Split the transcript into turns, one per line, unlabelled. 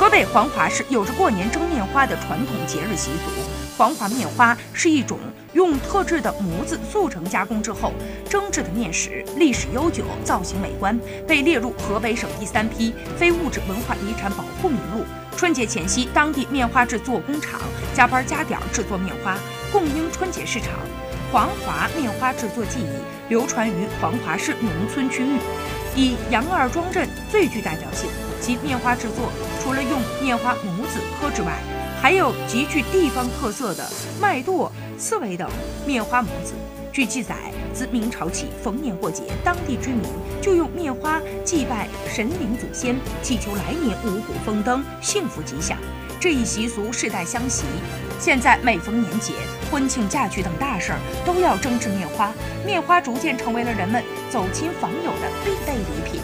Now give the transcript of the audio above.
河北黄骅市有着过年蒸面花的传统节日习俗。黄骅面花是一种用特制的模子速成加工之后蒸制的面食，历史悠久，造型美观，被列入河北省第三批非物质文化遗产保护名录。春节前夕，当地面花制作工厂加班加点制作面花，供应春节市场。黄骅面花制作技艺流传于黄骅市农村区域，以杨二庄镇最具代表性。其面花制作除了面花母子科之外，还有极具地方特色的麦垛、刺猬等面花母子。据记载，自明朝起，逢年过节，当地居民就用面花祭拜神灵祖先，祈求来年五谷丰登、幸福吉祥。这一习俗世代相袭，现在每逢年节、婚庆嫁娶等大事儿，都要蒸制面花。面花逐渐成为了人们走亲访友的必备礼品。